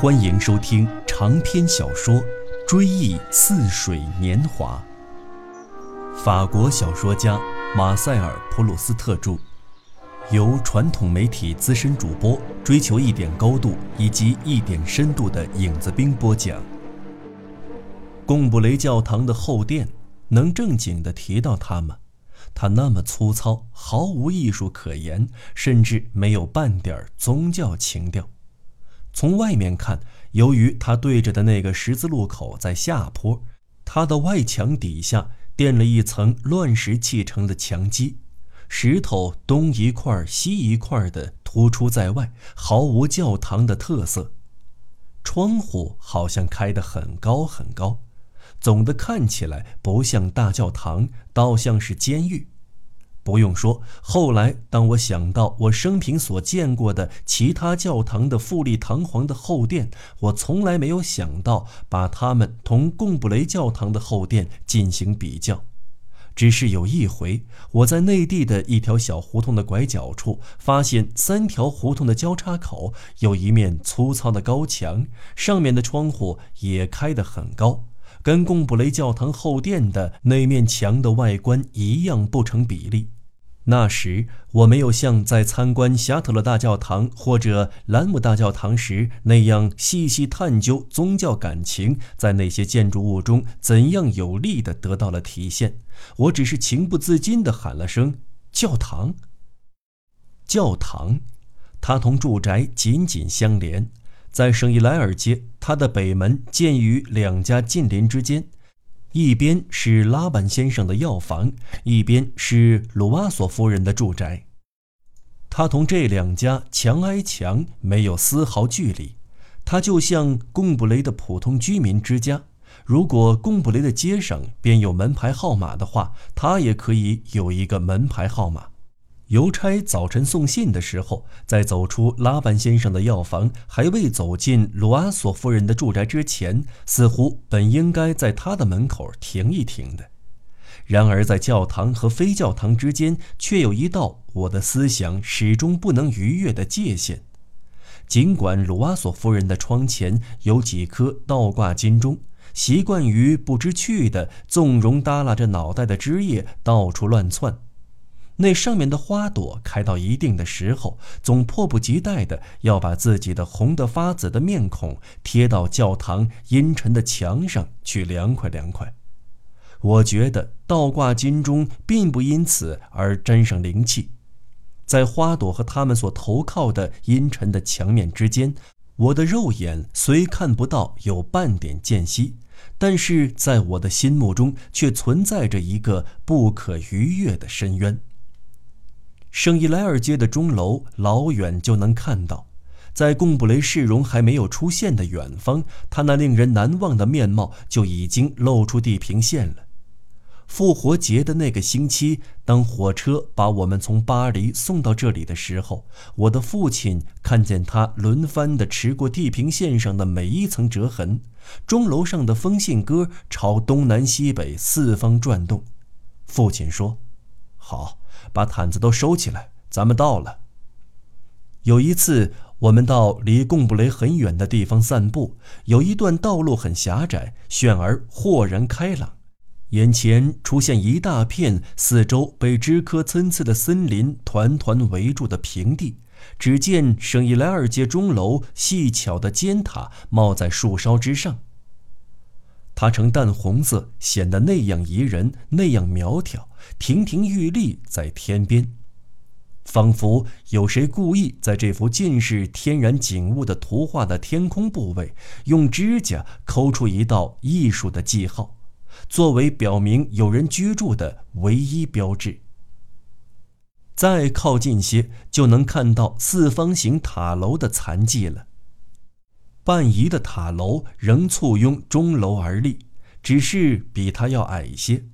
欢迎收听长篇小说《追忆似水年华》，法国小说家马塞尔·普鲁斯特著，由传统媒体资深主播追求一点高度以及一点深度的影子兵播讲。贡布雷教堂的后殿，能正经地提到它吗？它那么粗糙，毫无艺术可言，甚至没有半点宗教情调。从外面看，由于它对着的那个十字路口在下坡，它的外墙底下垫了一层乱石砌成的墙基，石头东一块西一块的突出在外，毫无教堂的特色。窗户好像开得很高很高，总的看起来不像大教堂，倒像是监狱。不用说，后来当我想到我生平所见过的其他教堂的富丽堂皇的后殿，我从来没有想到把它们同贡布雷教堂的后殿进行比较。只是有一回，我在内地的一条小胡同的拐角处，发现三条胡同的交叉口有一面粗糙的高墙，上面的窗户也开得很高。跟贡布雷教堂后殿的那面墙的外观一样不成比例。那时我没有像在参观霞特勒大教堂或者兰姆大教堂时那样细细探究宗教感情在那些建筑物中怎样有力地得到了体现。我只是情不自禁地喊了声“教堂”。教堂，它同住宅紧紧相连。在圣伊莱尔街，它的北门建于两家近邻之间，一边是拉板先生的药房，一边是鲁瓦索夫人的住宅。他同这两家墙挨墙，没有丝毫距离。他就像贡布雷的普通居民之家。如果贡布雷的街上便有门牌号码的话，他也可以有一个门牌号码。邮差早晨送信的时候，在走出拉班先生的药房，还未走进鲁阿索夫人的住宅之前，似乎本应该在他的门口停一停的。然而，在教堂和非教堂之间，却有一道我的思想始终不能逾越的界限。尽管鲁阿索夫人的窗前有几颗倒挂金钟，习惯于不知趣的纵容耷拉着脑袋的枝叶到处乱窜。那上面的花朵开到一定的时候，总迫不及待的要把自己的红得发紫的面孔贴到教堂阴沉的墙上去凉快凉快。我觉得倒挂金钟并不因此而沾上灵气。在花朵和它们所投靠的阴沉的墙面之间，我的肉眼虽看不到有半点间隙，但是在我的心目中却存在着一个不可逾越的深渊。圣伊莱尔街的钟楼，老远就能看到，在贡布雷市容还没有出现的远方，他那令人难忘的面貌就已经露出地平线了。复活节的那个星期，当火车把我们从巴黎送到这里的时候，我的父亲看见它轮番地驰过地平线上的每一层折痕，钟楼上的风信鸽朝东南西北四方转动。父亲说：“好。”把毯子都收起来，咱们到了。有一次，我们到离贡布雷很远的地方散步，有一段道路很狭窄，旋而豁然开朗，眼前出现一大片四周被枝柯参差的森林团团围住的平地。只见圣伊莱尔街钟楼细巧的尖塔冒在树梢之上，它呈淡红色，显得那样宜人，那样苗条。亭亭玉立在天边，仿佛有谁故意在这幅尽是天然景物的图画的天空部位，用指甲抠出一道艺术的记号，作为表明有人居住的唯一标志。再靠近些，就能看到四方形塔楼的残迹了。半移的塔楼仍簇拥钟楼而立，只是比它要矮些。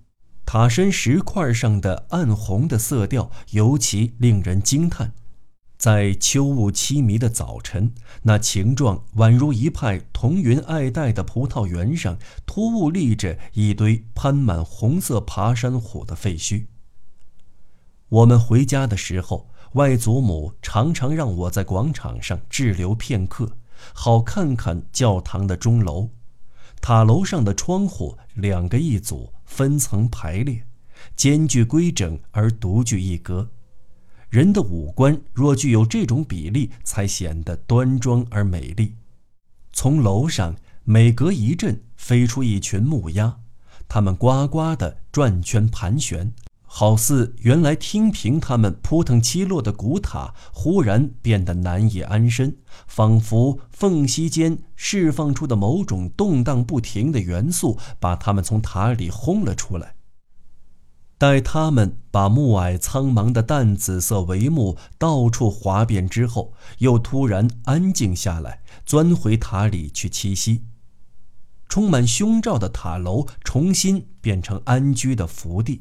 塔身石块上的暗红的色调尤其令人惊叹，在秋雾凄迷的早晨，那形状宛如一派彤云爱戴的葡萄园上，突兀立着一堆攀满红色爬山虎的废墟。我们回家的时候，外祖母常常让我在广场上滞留片刻，好看看教堂的钟楼。塔楼上的窗户两个一组，分层排列，间距规整而独具一格。人的五官若具有这种比例，才显得端庄而美丽。从楼上每隔一阵飞出一群木鸭，它们呱呱地转圈盘旋，好似原来听凭他们扑腾起落的古塔忽然变得难以安身。仿佛缝隙间释放出的某种动荡不停的元素，把他们从塔里轰了出来。待他们把暮霭苍茫的淡紫色帷幕到处划遍之后，又突然安静下来，钻回塔里去栖息。充满凶兆的塔楼重新变成安居的福地，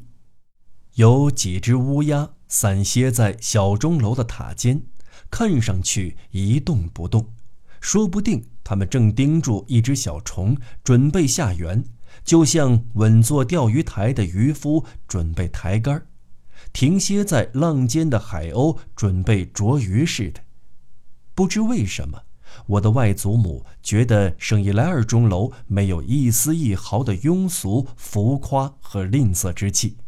有几只乌鸦散歇在小钟楼的塔尖。看上去一动不动，说不定他们正盯住一只小虫，准备下园，就像稳坐钓鱼台的渔夫准备抬竿，停歇在浪尖的海鸥准备啄鱼似的。不知为什么，我的外祖母觉得圣伊莱尔钟楼没有一丝一毫的庸俗、浮夸和吝啬之气，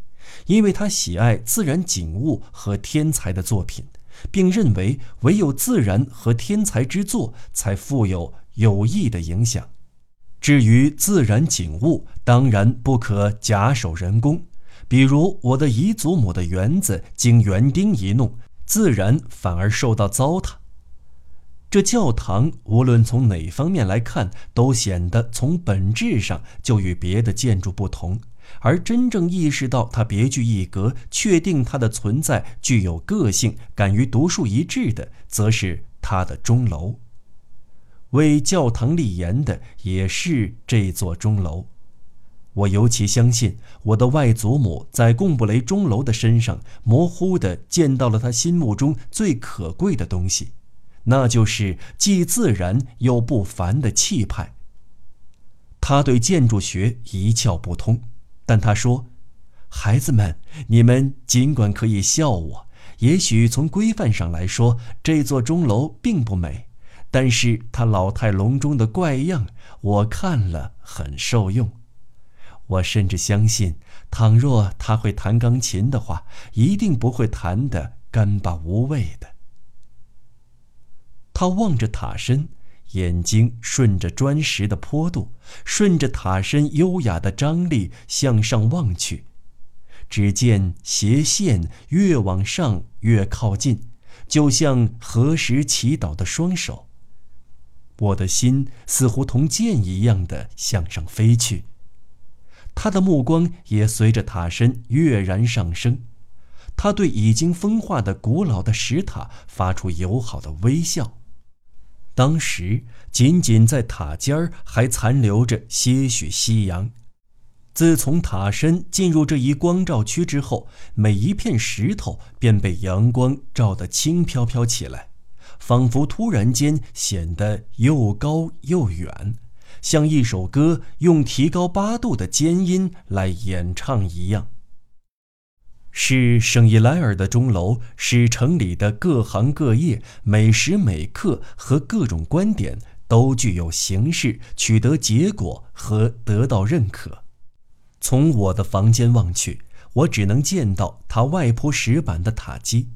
因为他喜爱自然景物和天才的作品。并认为，唯有自然和天才之作才富有有益的影响。至于自然景物，当然不可假手人工。比如我的姨祖母的园子，经园丁一弄，自然反而受到糟蹋。这教堂无论从哪方面来看，都显得从本质上就与别的建筑不同。而真正意识到它别具一格，确定它的存在具有个性，敢于独树一帜的，则是它的钟楼。为教堂立言的也是这座钟楼。我尤其相信，我的外祖母在贡布雷钟楼的身上，模糊地见到了他心目中最可贵的东西，那就是既自然又不凡的气派。他对建筑学一窍不通。但他说：“孩子们，你们尽管可以笑我。也许从规范上来说，这座钟楼并不美，但是它老态龙钟的怪样，我看了很受用。我甚至相信，倘若他会弹钢琴的话，一定不会弹得干巴无味的。”他望着塔身。眼睛顺着砖石的坡度，顺着塔身优雅的张力向上望去，只见斜线越往上越靠近，就像合十祈祷的双手。我的心似乎同箭一样的向上飞去，他的目光也随着塔身跃然上升，他对已经风化的古老的石塔发出友好的微笑。当时，仅仅在塔尖儿还残留着些许夕阳。自从塔身进入这一光照区之后，每一片石头便被阳光照得轻飘飘起来，仿佛突然间显得又高又远，像一首歌用提高八度的尖音来演唱一样。是圣伊莱尔的钟楼，使城里的各行各业每时每刻和各种观点都具有形式，取得结果和得到认可。从我的房间望去，我只能见到它外铺石板的塔基。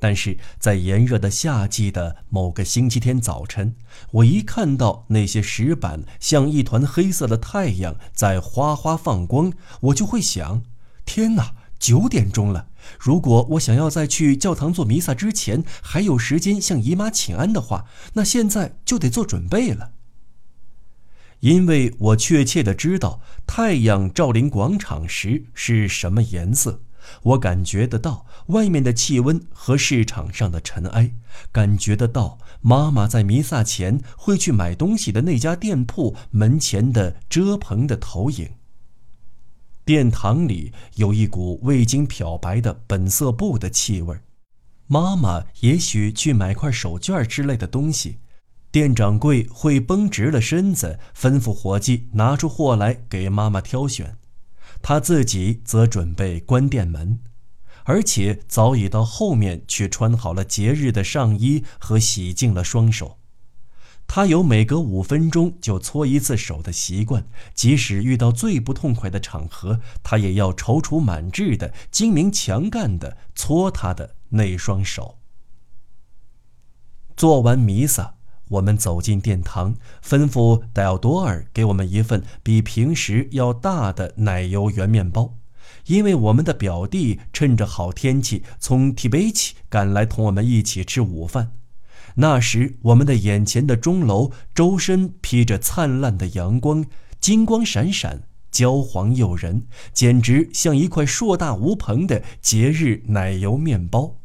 但是在炎热的夏季的某个星期天早晨，我一看到那些石板像一团黑色的太阳在哗哗放光，我就会想：天哪！九点钟了，如果我想要在去教堂做弥撒之前还有时间向姨妈请安的话，那现在就得做准备了。因为我确切的知道太阳照临广场时是什么颜色，我感觉得到外面的气温和市场上的尘埃，感觉得到妈妈在弥撒前会去买东西的那家店铺门前的遮棚的投影。殿堂里有一股未经漂白的本色布的气味妈妈也许去买块手绢之类的东西，店掌柜会绷直了身子，吩咐伙计拿出货来给妈妈挑选，他自己则准备关店门，而且早已到后面去穿好了节日的上衣和洗净了双手。他有每隔五分钟就搓一次手的习惯，即使遇到最不痛快的场合，他也要踌躇满志的、精明强干的搓他的那双手。做完弥撒，我们走进殿堂，吩咐戴奥多尔给我们一份比平时要大的奶油圆面包，因为我们的表弟趁着好天气从提贝奇赶来同我们一起吃午饭。那时，我们的眼前的钟楼周身披着灿烂的阳光，金光闪闪，焦黄诱人，简直像一块硕大无朋的节日奶油面包。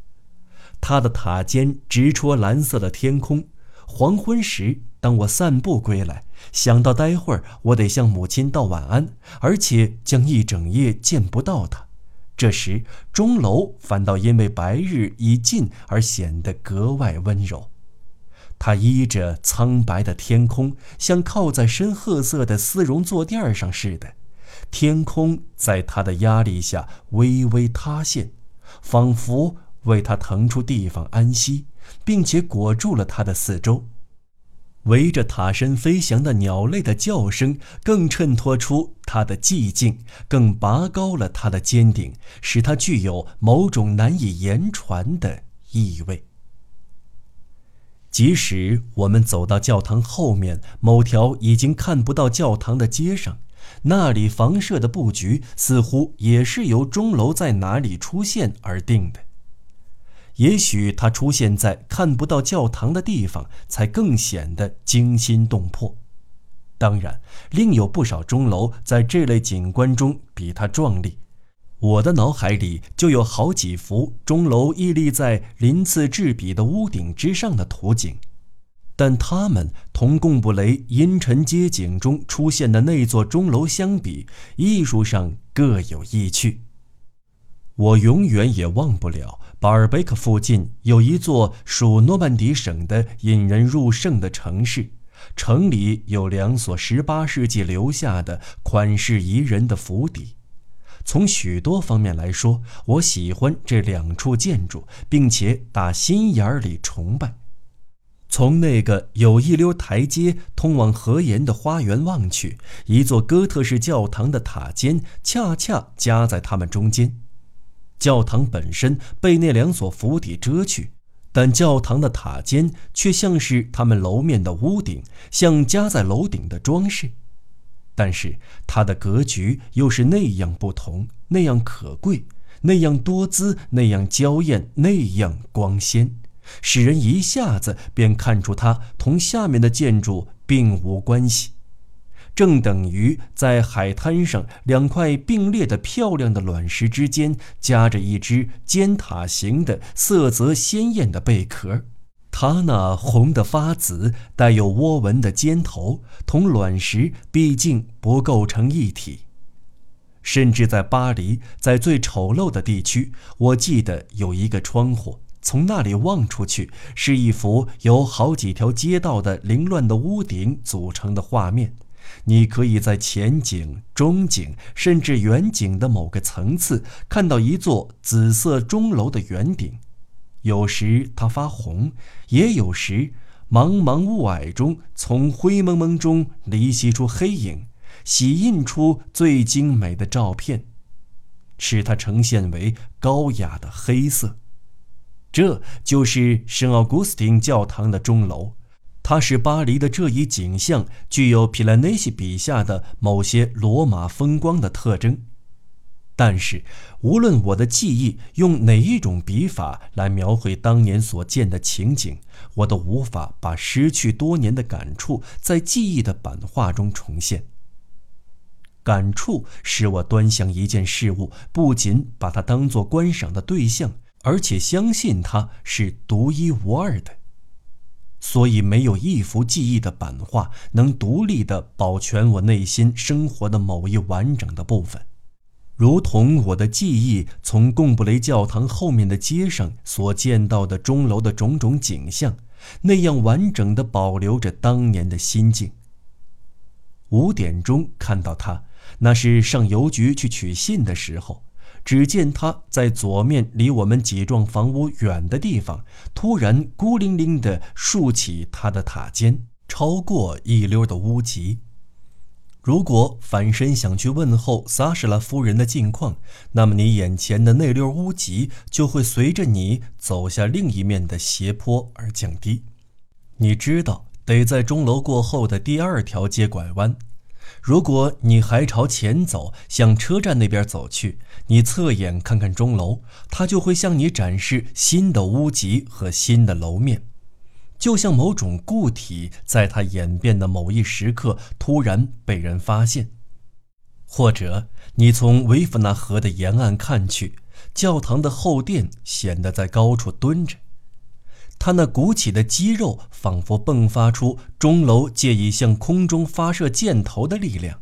它的塔尖直戳蓝色的天空。黄昏时，当我散步归来，想到待会儿我得向母亲道晚安，而且将一整夜见不到她，这时钟楼反倒因为白日已尽而显得格外温柔。它依着苍白的天空，像靠在深褐色的丝绒坐垫上似的。天空在它的压力下微微塌陷，仿佛为它腾出地方安息，并且裹住了它的四周。围着塔身飞翔的鸟类的叫声，更衬托出它的寂静，更拔高了它的尖顶，使它具有某种难以言传的意味。即使我们走到教堂后面某条已经看不到教堂的街上，那里房舍的布局似乎也是由钟楼在哪里出现而定的。也许它出现在看不到教堂的地方，才更显得惊心动魄。当然，另有不少钟楼在这类景观中比它壮丽。我的脑海里就有好几幅钟楼屹立在鳞次栉比的屋顶之上的图景，但它们同贡布雷阴沉街景中出现的那座钟楼相比，艺术上各有异趣。我永远也忘不了巴尔贝克附近有一座属诺曼底省的引人入胜的城市，城里有两所18世纪留下的款式宜人的府邸。从许多方面来说，我喜欢这两处建筑，并且打心眼里崇拜。从那个有一溜台阶通往河沿的花园望去，一座哥特式教堂的塔尖恰恰夹在它们中间。教堂本身被那两所府邸遮去，但教堂的塔尖却像是他们楼面的屋顶，像夹在楼顶的装饰。但是它的格局又是那样不同，那样可贵，那样多姿，那样娇艳，那样光鲜，使人一下子便看出它同下面的建筑并无关系。正等于在海滩上两块并列的漂亮的卵石之间夹着一只尖塔形的色泽鲜艳的贝壳。它那红得发紫、带有窝纹的尖头，同卵石毕竟不构成一体。甚至在巴黎，在最丑陋的地区，我记得有一个窗户，从那里望出去，是一幅由好几条街道的凌乱的屋顶组成的画面。你可以在前景、中景，甚至远景的某个层次，看到一座紫色钟楼的圆顶。有时它发红，也有时茫茫雾霭中从灰蒙蒙中离析出黑影，洗印出最精美的照片，使它呈现为高雅的黑色。这就是圣奥古斯丁教堂的钟楼，它使巴黎的这一景象具有皮兰内西笔下的某些罗马风光的特征。但是，无论我的记忆用哪一种笔法来描绘当年所见的情景，我都无法把失去多年的感触在记忆的版画中重现。感触使我端详一件事物，不仅把它当作观赏的对象，而且相信它是独一无二的。所以，没有一幅记忆的版画能独立地保全我内心生活的某一完整的部分。如同我的记忆从贡布雷教堂后面的街上所见到的钟楼的种种景象，那样完整地保留着当年的心境。五点钟看到他，那是上邮局去取信的时候。只见他在左面离我们几幢房屋远的地方，突然孤零零地竖起他的塔尖。超过一溜的屋脊。如果反身想去问候萨什拉夫人的近况，那么你眼前的那溜屋脊就会随着你走下另一面的斜坡而降低。你知道，得在钟楼过后的第二条街拐弯。如果你还朝前走，向车站那边走去，你侧眼看看钟楼，它就会向你展示新的屋脊和新的楼面。就像某种固体在它演变的某一时刻突然被人发现，或者你从维夫纳河的沿岸看去，教堂的后殿显得在高处蹲着，它那鼓起的肌肉仿佛迸发出钟楼借以向空中发射箭头的力量。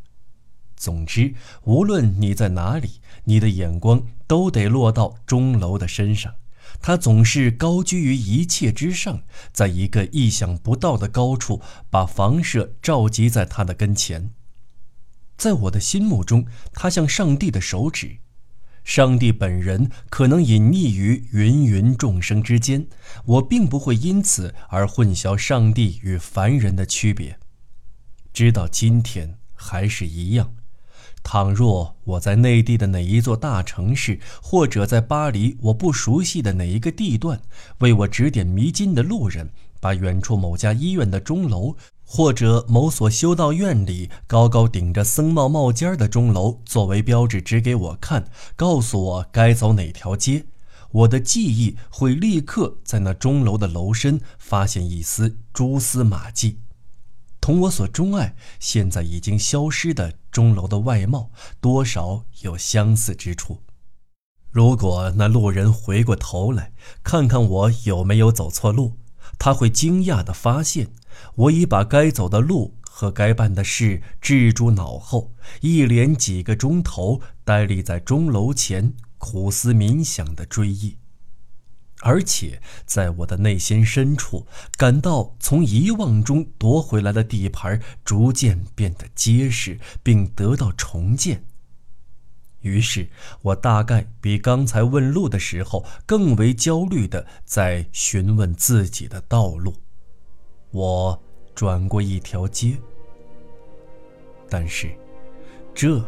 总之，无论你在哪里，你的眼光都得落到钟楼的身上。他总是高居于一切之上，在一个意想不到的高处，把房舍召集在他的跟前。在我的心目中，他像上帝的手指，上帝本人可能隐匿于芸芸众生之间。我并不会因此而混淆上帝与凡人的区别，直到今天还是一样。倘若我在内地的哪一座大城市，或者在巴黎我不熟悉的哪一个地段，为我指点迷津的路人，把远处某家医院的钟楼，或者某所修道院里高高顶着僧帽帽尖儿的钟楼作为标志指给我看，告诉我该走哪条街，我的记忆会立刻在那钟楼的楼身发现一丝蛛丝马迹。同我所钟爱、现在已经消失的钟楼的外貌，多少有相似之处。如果那路人回过头来看看我有没有走错路，他会惊讶地发现，我已把该走的路和该办的事置诸脑后，一连几个钟头呆立在钟楼前，苦思冥想地追忆。而且，在我的内心深处，感到从遗忘中夺回来的地盘逐渐变得结实，并得到重建。于是，我大概比刚才问路的时候更为焦虑地在询问自己的道路。我转过一条街，但是，这，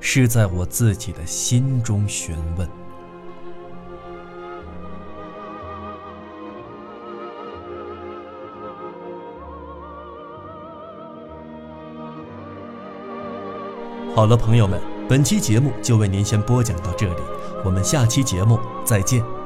是在我自己的心中询问。好了，朋友们，本期节目就为您先播讲到这里，我们下期节目再见。